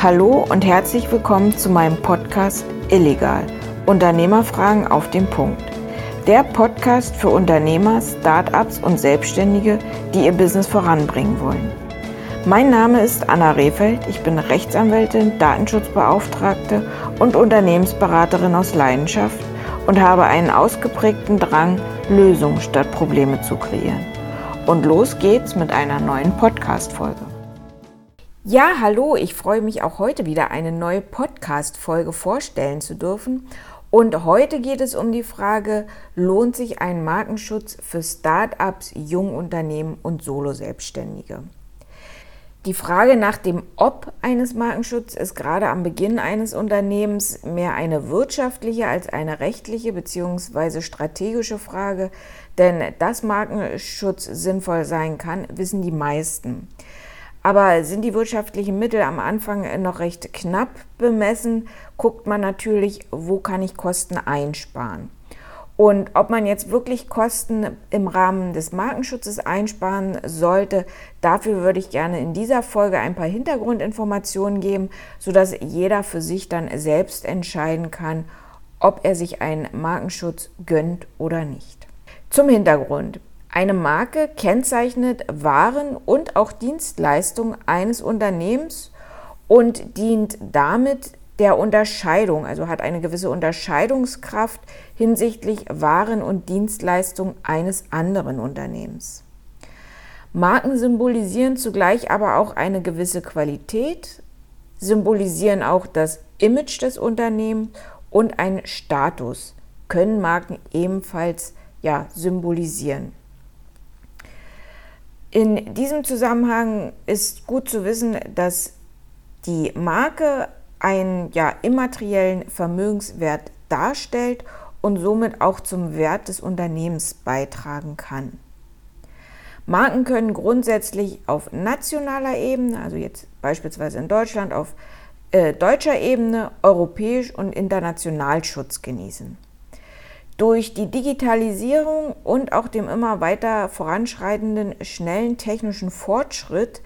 Hallo und herzlich willkommen zu meinem Podcast Illegal. Unternehmerfragen auf den Punkt. Der Podcast für Unternehmer, Startups und Selbstständige, die ihr Business voranbringen wollen. Mein Name ist Anna Rehfeld. Ich bin Rechtsanwältin, Datenschutzbeauftragte und Unternehmensberaterin aus Leidenschaft und habe einen ausgeprägten Drang, Lösungen statt Probleme zu kreieren. Und los geht's mit einer neuen Podcast-Folge. Ja, hallo, ich freue mich auch heute wieder eine neue Podcast-Folge vorstellen zu dürfen. Und heute geht es um die Frage, lohnt sich ein Markenschutz für Startups, Jungunternehmen und Solo-Selbstständige? Die Frage nach dem Ob eines Markenschutzes ist gerade am Beginn eines Unternehmens mehr eine wirtschaftliche als eine rechtliche bzw. strategische Frage, denn dass Markenschutz sinnvoll sein kann, wissen die meisten. Aber sind die wirtschaftlichen Mittel am Anfang noch recht knapp bemessen, guckt man natürlich, wo kann ich Kosten einsparen. Und ob man jetzt wirklich Kosten im Rahmen des Markenschutzes einsparen sollte, dafür würde ich gerne in dieser Folge ein paar Hintergrundinformationen geben, sodass jeder für sich dann selbst entscheiden kann, ob er sich einen Markenschutz gönnt oder nicht. Zum Hintergrund. Eine Marke kennzeichnet Waren und auch Dienstleistungen eines Unternehmens und dient damit der Unterscheidung, also hat eine gewisse Unterscheidungskraft hinsichtlich Waren und Dienstleistungen eines anderen Unternehmens. Marken symbolisieren zugleich aber auch eine gewisse Qualität, symbolisieren auch das Image des Unternehmens und einen Status, können Marken ebenfalls ja, symbolisieren. In diesem Zusammenhang ist gut zu wissen, dass die Marke einen ja, immateriellen Vermögenswert darstellt und somit auch zum Wert des Unternehmens beitragen kann. Marken können grundsätzlich auf nationaler Ebene, also jetzt beispielsweise in Deutschland auf äh, deutscher Ebene, europäisch und international Schutz genießen. Durch die Digitalisierung und auch dem immer weiter voranschreitenden schnellen technischen Fortschritt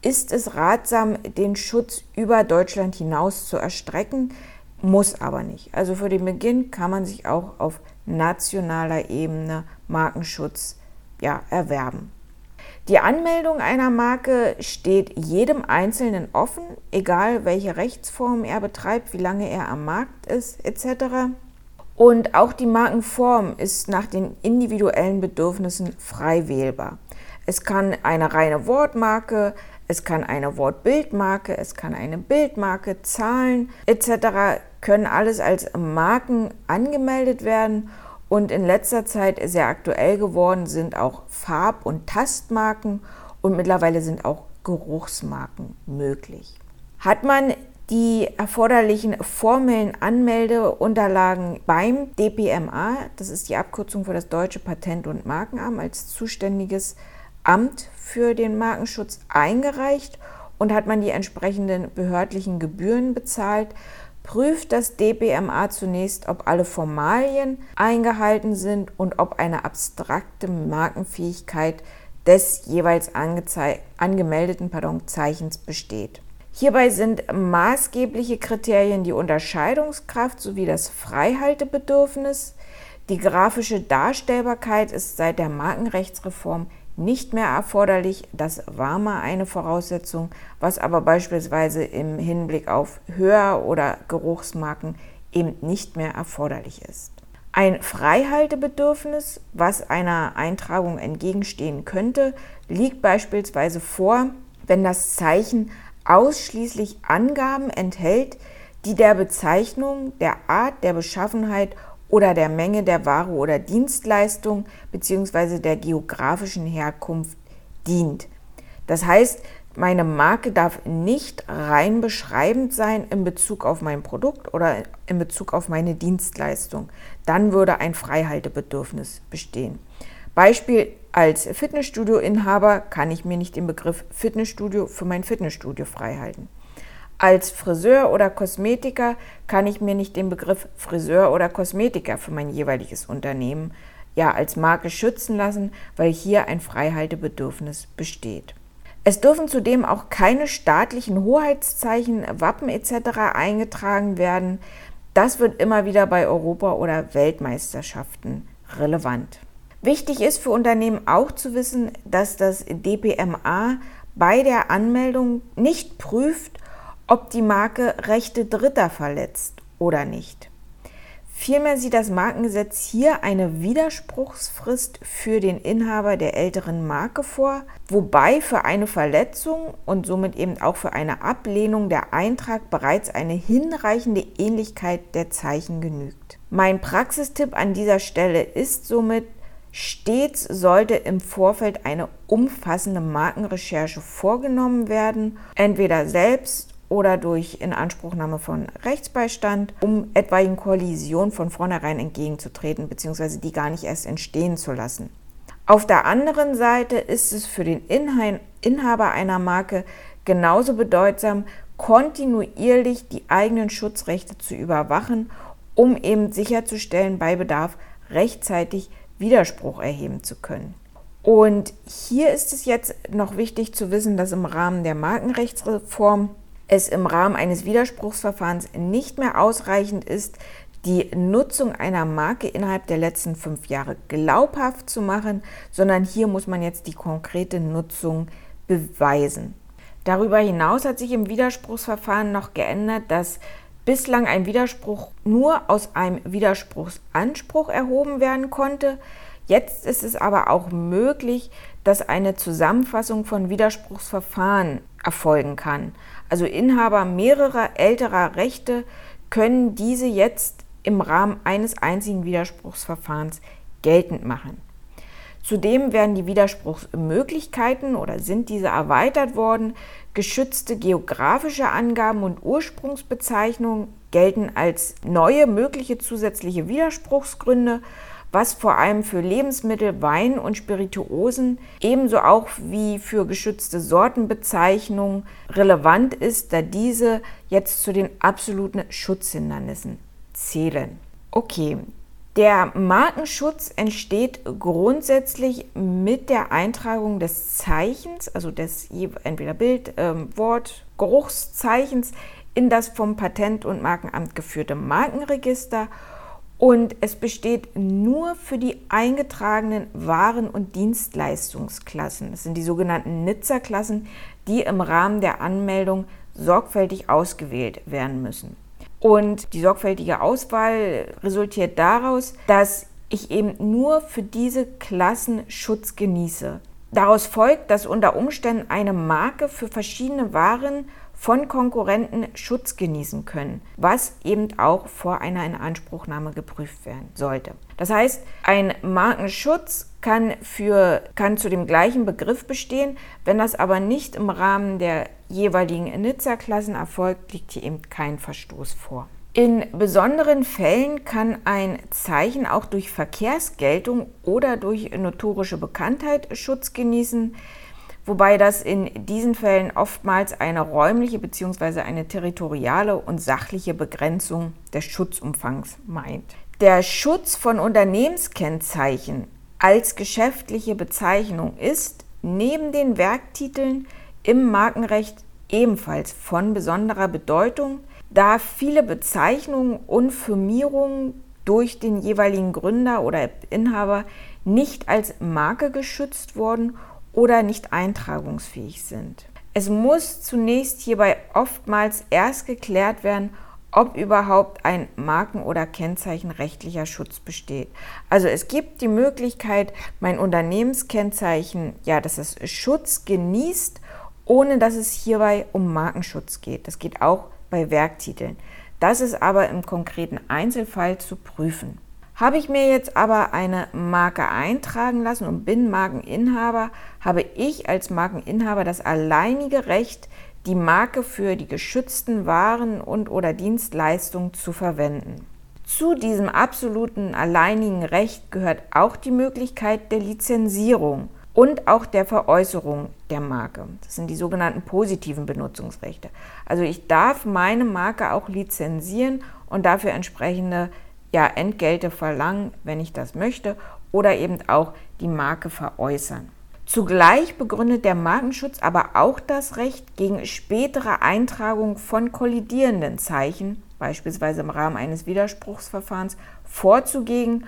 ist es ratsam, den Schutz über Deutschland hinaus zu erstrecken, muss aber nicht. Also für den Beginn kann man sich auch auf nationaler Ebene Markenschutz ja, erwerben. Die Anmeldung einer Marke steht jedem Einzelnen offen, egal welche Rechtsform er betreibt, wie lange er am Markt ist etc. Und auch die Markenform ist nach den individuellen Bedürfnissen frei wählbar. Es kann eine reine Wortmarke, es kann eine Wortbildmarke, es kann eine Bildmarke, Zahlen etc. können alles als Marken angemeldet werden und in letzter Zeit sehr aktuell geworden sind auch Farb- und Tastmarken und mittlerweile sind auch Geruchsmarken möglich. Hat man die erforderlichen formellen Anmeldeunterlagen beim DPMA, das ist die Abkürzung für das Deutsche Patent- und Markenamt, als zuständiges Amt für den Markenschutz eingereicht und hat man die entsprechenden behördlichen Gebühren bezahlt, prüft das DPMA zunächst, ob alle Formalien eingehalten sind und ob eine abstrakte Markenfähigkeit des jeweils angemeldeten pardon, Zeichens besteht. Hierbei sind maßgebliche Kriterien die Unterscheidungskraft sowie das Freihaltebedürfnis. Die grafische Darstellbarkeit ist seit der Markenrechtsreform nicht mehr erforderlich. Das war mal eine Voraussetzung, was aber beispielsweise im Hinblick auf Hör- oder Geruchsmarken eben nicht mehr erforderlich ist. Ein Freihaltebedürfnis, was einer Eintragung entgegenstehen könnte, liegt beispielsweise vor, wenn das Zeichen ausschließlich Angaben enthält, die der Bezeichnung, der Art, der Beschaffenheit oder der Menge der Ware oder Dienstleistung bzw. der geografischen Herkunft dient. Das heißt, meine Marke darf nicht rein beschreibend sein in Bezug auf mein Produkt oder in Bezug auf meine Dienstleistung. Dann würde ein Freihaltebedürfnis bestehen. Beispiel als Fitnessstudio-Inhaber kann ich mir nicht den Begriff Fitnessstudio für mein Fitnessstudio freihalten. Als Friseur oder Kosmetiker kann ich mir nicht den Begriff Friseur oder Kosmetiker für mein jeweiliges Unternehmen ja als Marke schützen lassen, weil hier ein Freihaltebedürfnis besteht. Es dürfen zudem auch keine staatlichen Hoheitszeichen, Wappen etc. eingetragen werden. Das wird immer wieder bei Europa- oder Weltmeisterschaften relevant. Wichtig ist für Unternehmen auch zu wissen, dass das DPMA bei der Anmeldung nicht prüft, ob die Marke Rechte Dritter verletzt oder nicht. Vielmehr sieht das Markengesetz hier eine Widerspruchsfrist für den Inhaber der älteren Marke vor, wobei für eine Verletzung und somit eben auch für eine Ablehnung der Eintrag bereits eine hinreichende Ähnlichkeit der Zeichen genügt. Mein Praxistipp an dieser Stelle ist somit, Stets sollte im Vorfeld eine umfassende Markenrecherche vorgenommen werden, entweder selbst oder durch Inanspruchnahme von Rechtsbeistand, um etwaigen Kollisionen von vornherein entgegenzutreten bzw. die gar nicht erst entstehen zu lassen. Auf der anderen Seite ist es für den Inhaber einer Marke genauso bedeutsam, kontinuierlich die eigenen Schutzrechte zu überwachen, um eben sicherzustellen, bei Bedarf rechtzeitig Widerspruch erheben zu können. Und hier ist es jetzt noch wichtig zu wissen, dass im Rahmen der Markenrechtsreform es im Rahmen eines Widerspruchsverfahrens nicht mehr ausreichend ist, die Nutzung einer Marke innerhalb der letzten fünf Jahre glaubhaft zu machen, sondern hier muss man jetzt die konkrete Nutzung beweisen. Darüber hinaus hat sich im Widerspruchsverfahren noch geändert, dass bislang ein Widerspruch nur aus einem Widerspruchsanspruch erhoben werden konnte. Jetzt ist es aber auch möglich, dass eine Zusammenfassung von Widerspruchsverfahren erfolgen kann. Also Inhaber mehrerer älterer Rechte können diese jetzt im Rahmen eines einzigen Widerspruchsverfahrens geltend machen. Zudem werden die Widerspruchsmöglichkeiten oder sind diese erweitert worden. Geschützte geografische Angaben und Ursprungsbezeichnungen gelten als neue mögliche zusätzliche Widerspruchsgründe, was vor allem für Lebensmittel, Wein und Spirituosen ebenso auch wie für geschützte Sortenbezeichnungen relevant ist, da diese jetzt zu den absoluten Schutzhindernissen zählen. Okay, der Markenschutz entsteht grundsätzlich mit der Eintragung des Zeichens, also des entweder Bild, ähm, Wort, Geruchszeichens in das vom Patent- und Markenamt geführte Markenregister und es besteht nur für die eingetragenen Waren- und Dienstleistungsklassen. Das sind die sogenannten Nizza-Klassen, die im Rahmen der Anmeldung sorgfältig ausgewählt werden müssen. Und die sorgfältige Auswahl resultiert daraus, dass ich eben nur für diese Klassen Schutz genieße. Daraus folgt, dass unter Umständen eine Marke für verschiedene Waren von Konkurrenten Schutz genießen können, was eben auch vor einer Inanspruchnahme geprüft werden sollte. Das heißt, ein Markenschutz kann, für, kann zu dem gleichen Begriff bestehen, wenn das aber nicht im Rahmen der jeweiligen Nizza-Klassen erfolgt, liegt hier eben kein Verstoß vor. In besonderen Fällen kann ein Zeichen auch durch Verkehrsgeltung oder durch notorische Bekanntheit Schutz genießen, wobei das in diesen Fällen oftmals eine räumliche bzw. eine territoriale und sachliche Begrenzung des Schutzumfangs meint. Der Schutz von Unternehmenskennzeichen als geschäftliche Bezeichnung ist neben den Werktiteln im Markenrecht ebenfalls von besonderer Bedeutung, da viele Bezeichnungen und Firmierungen durch den jeweiligen Gründer oder Inhaber nicht als Marke geschützt wurden oder nicht eintragungsfähig sind. Es muss zunächst hierbei oftmals erst geklärt werden, ob überhaupt ein Marken- oder Kennzeichenrechtlicher Schutz besteht. Also es gibt die Möglichkeit, mein Unternehmenskennzeichen, ja, dass es Schutz genießt ohne dass es hierbei um Markenschutz geht. Das geht auch bei Werktiteln. Das ist aber im konkreten Einzelfall zu prüfen. Habe ich mir jetzt aber eine Marke eintragen lassen und bin Markeninhaber, habe ich als Markeninhaber das alleinige Recht, die Marke für die geschützten Waren und oder Dienstleistungen zu verwenden. Zu diesem absoluten alleinigen Recht gehört auch die Möglichkeit der Lizenzierung und auch der Veräußerung der Marke. Das sind die sogenannten positiven Benutzungsrechte. Also ich darf meine Marke auch lizenzieren und dafür entsprechende ja, Entgelte verlangen, wenn ich das möchte, oder eben auch die Marke veräußern. Zugleich begründet der Markenschutz aber auch das Recht gegen spätere Eintragung von kollidierenden Zeichen, beispielsweise im Rahmen eines Widerspruchsverfahrens, vorzugehen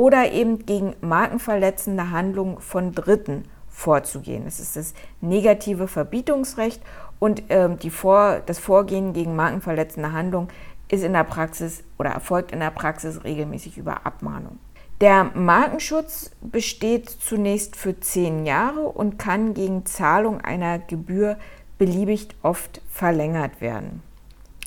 oder eben gegen markenverletzende Handlungen von Dritten vorzugehen. Das ist das negative Verbietungsrecht und ähm, Vor das Vorgehen gegen markenverletzende Handlungen ist in der Praxis oder erfolgt in der Praxis regelmäßig über Abmahnung. Der Markenschutz besteht zunächst für zehn Jahre und kann gegen Zahlung einer Gebühr beliebig oft verlängert werden.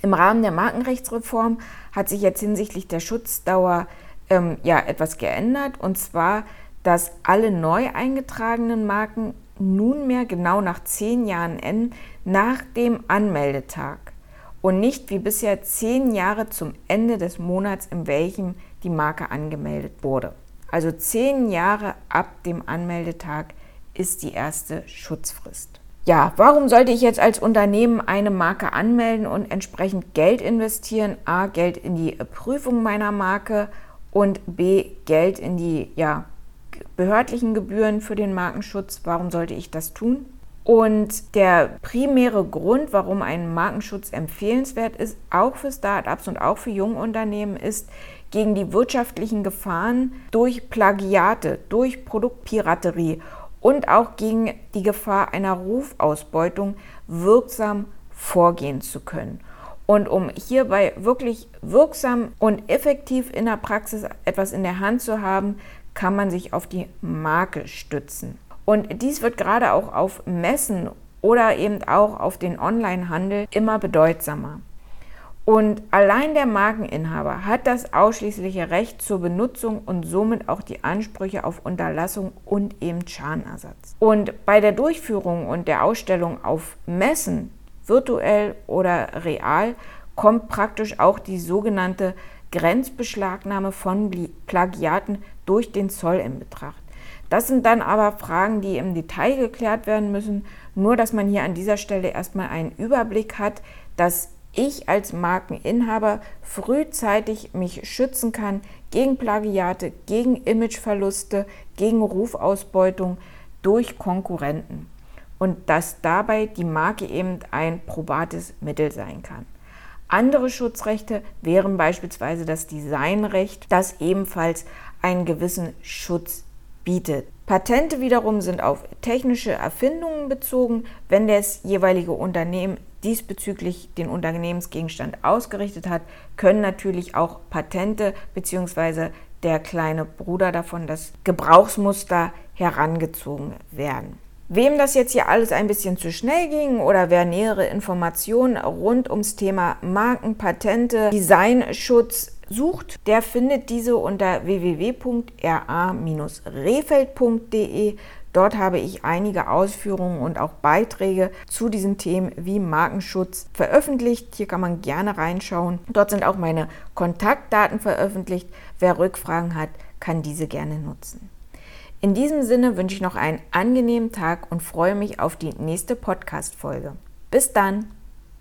Im Rahmen der Markenrechtsreform hat sich jetzt hinsichtlich der Schutzdauer ähm, ja, etwas geändert und zwar, dass alle neu eingetragenen Marken nunmehr genau nach zehn Jahren enden, nach dem Anmeldetag und nicht wie bisher zehn Jahre zum Ende des Monats, in welchem die Marke angemeldet wurde. Also zehn Jahre ab dem Anmeldetag ist die erste Schutzfrist. Ja, warum sollte ich jetzt als Unternehmen eine Marke anmelden und entsprechend Geld investieren? A, Geld in die Prüfung meiner Marke und B, Geld in die ja, behördlichen Gebühren für den Markenschutz. Warum sollte ich das tun? Und der primäre Grund, warum ein Markenschutz empfehlenswert ist, auch für Startups und auch für Jungunternehmen, ist, gegen die wirtschaftlichen Gefahren durch Plagiate, durch Produktpiraterie und auch gegen die Gefahr einer Rufausbeutung wirksam vorgehen zu können. Und um hierbei wirklich wirksam und effektiv in der Praxis etwas in der Hand zu haben, kann man sich auf die Marke stützen. Und dies wird gerade auch auf Messen oder eben auch auf den Onlinehandel immer bedeutsamer. Und allein der Markeninhaber hat das ausschließliche Recht zur Benutzung und somit auch die Ansprüche auf Unterlassung und eben Schadenersatz. Und bei der Durchführung und der Ausstellung auf Messen, virtuell oder real, kommt praktisch auch die sogenannte Grenzbeschlagnahme von Plagiaten durch den Zoll in Betracht. Das sind dann aber Fragen, die im Detail geklärt werden müssen. Nur, dass man hier an dieser Stelle erstmal einen Überblick hat, dass ich als Markeninhaber frühzeitig mich schützen kann gegen Plagiate, gegen Imageverluste, gegen Rufausbeutung durch Konkurrenten. Und dass dabei die Marke eben ein probates Mittel sein kann. Andere Schutzrechte wären beispielsweise das Designrecht, das ebenfalls einen gewissen Schutz bietet. Patente wiederum sind auf technische Erfindungen bezogen, wenn das jeweilige Unternehmen diesbezüglich den Unternehmensgegenstand ausgerichtet hat, können natürlich auch Patente bzw. der kleine Bruder davon, das Gebrauchsmuster, herangezogen werden. Wem das jetzt hier alles ein bisschen zu schnell ging oder wer nähere Informationen rund ums Thema Marken, Patente, Designschutz sucht, der findet diese unter www.ra-refeld.de. Dort habe ich einige Ausführungen und auch Beiträge zu diesen Themen wie Markenschutz veröffentlicht. Hier kann man gerne reinschauen. Dort sind auch meine Kontaktdaten veröffentlicht. Wer Rückfragen hat, kann diese gerne nutzen. In diesem Sinne wünsche ich noch einen angenehmen Tag und freue mich auf die nächste Podcast-Folge. Bis dann!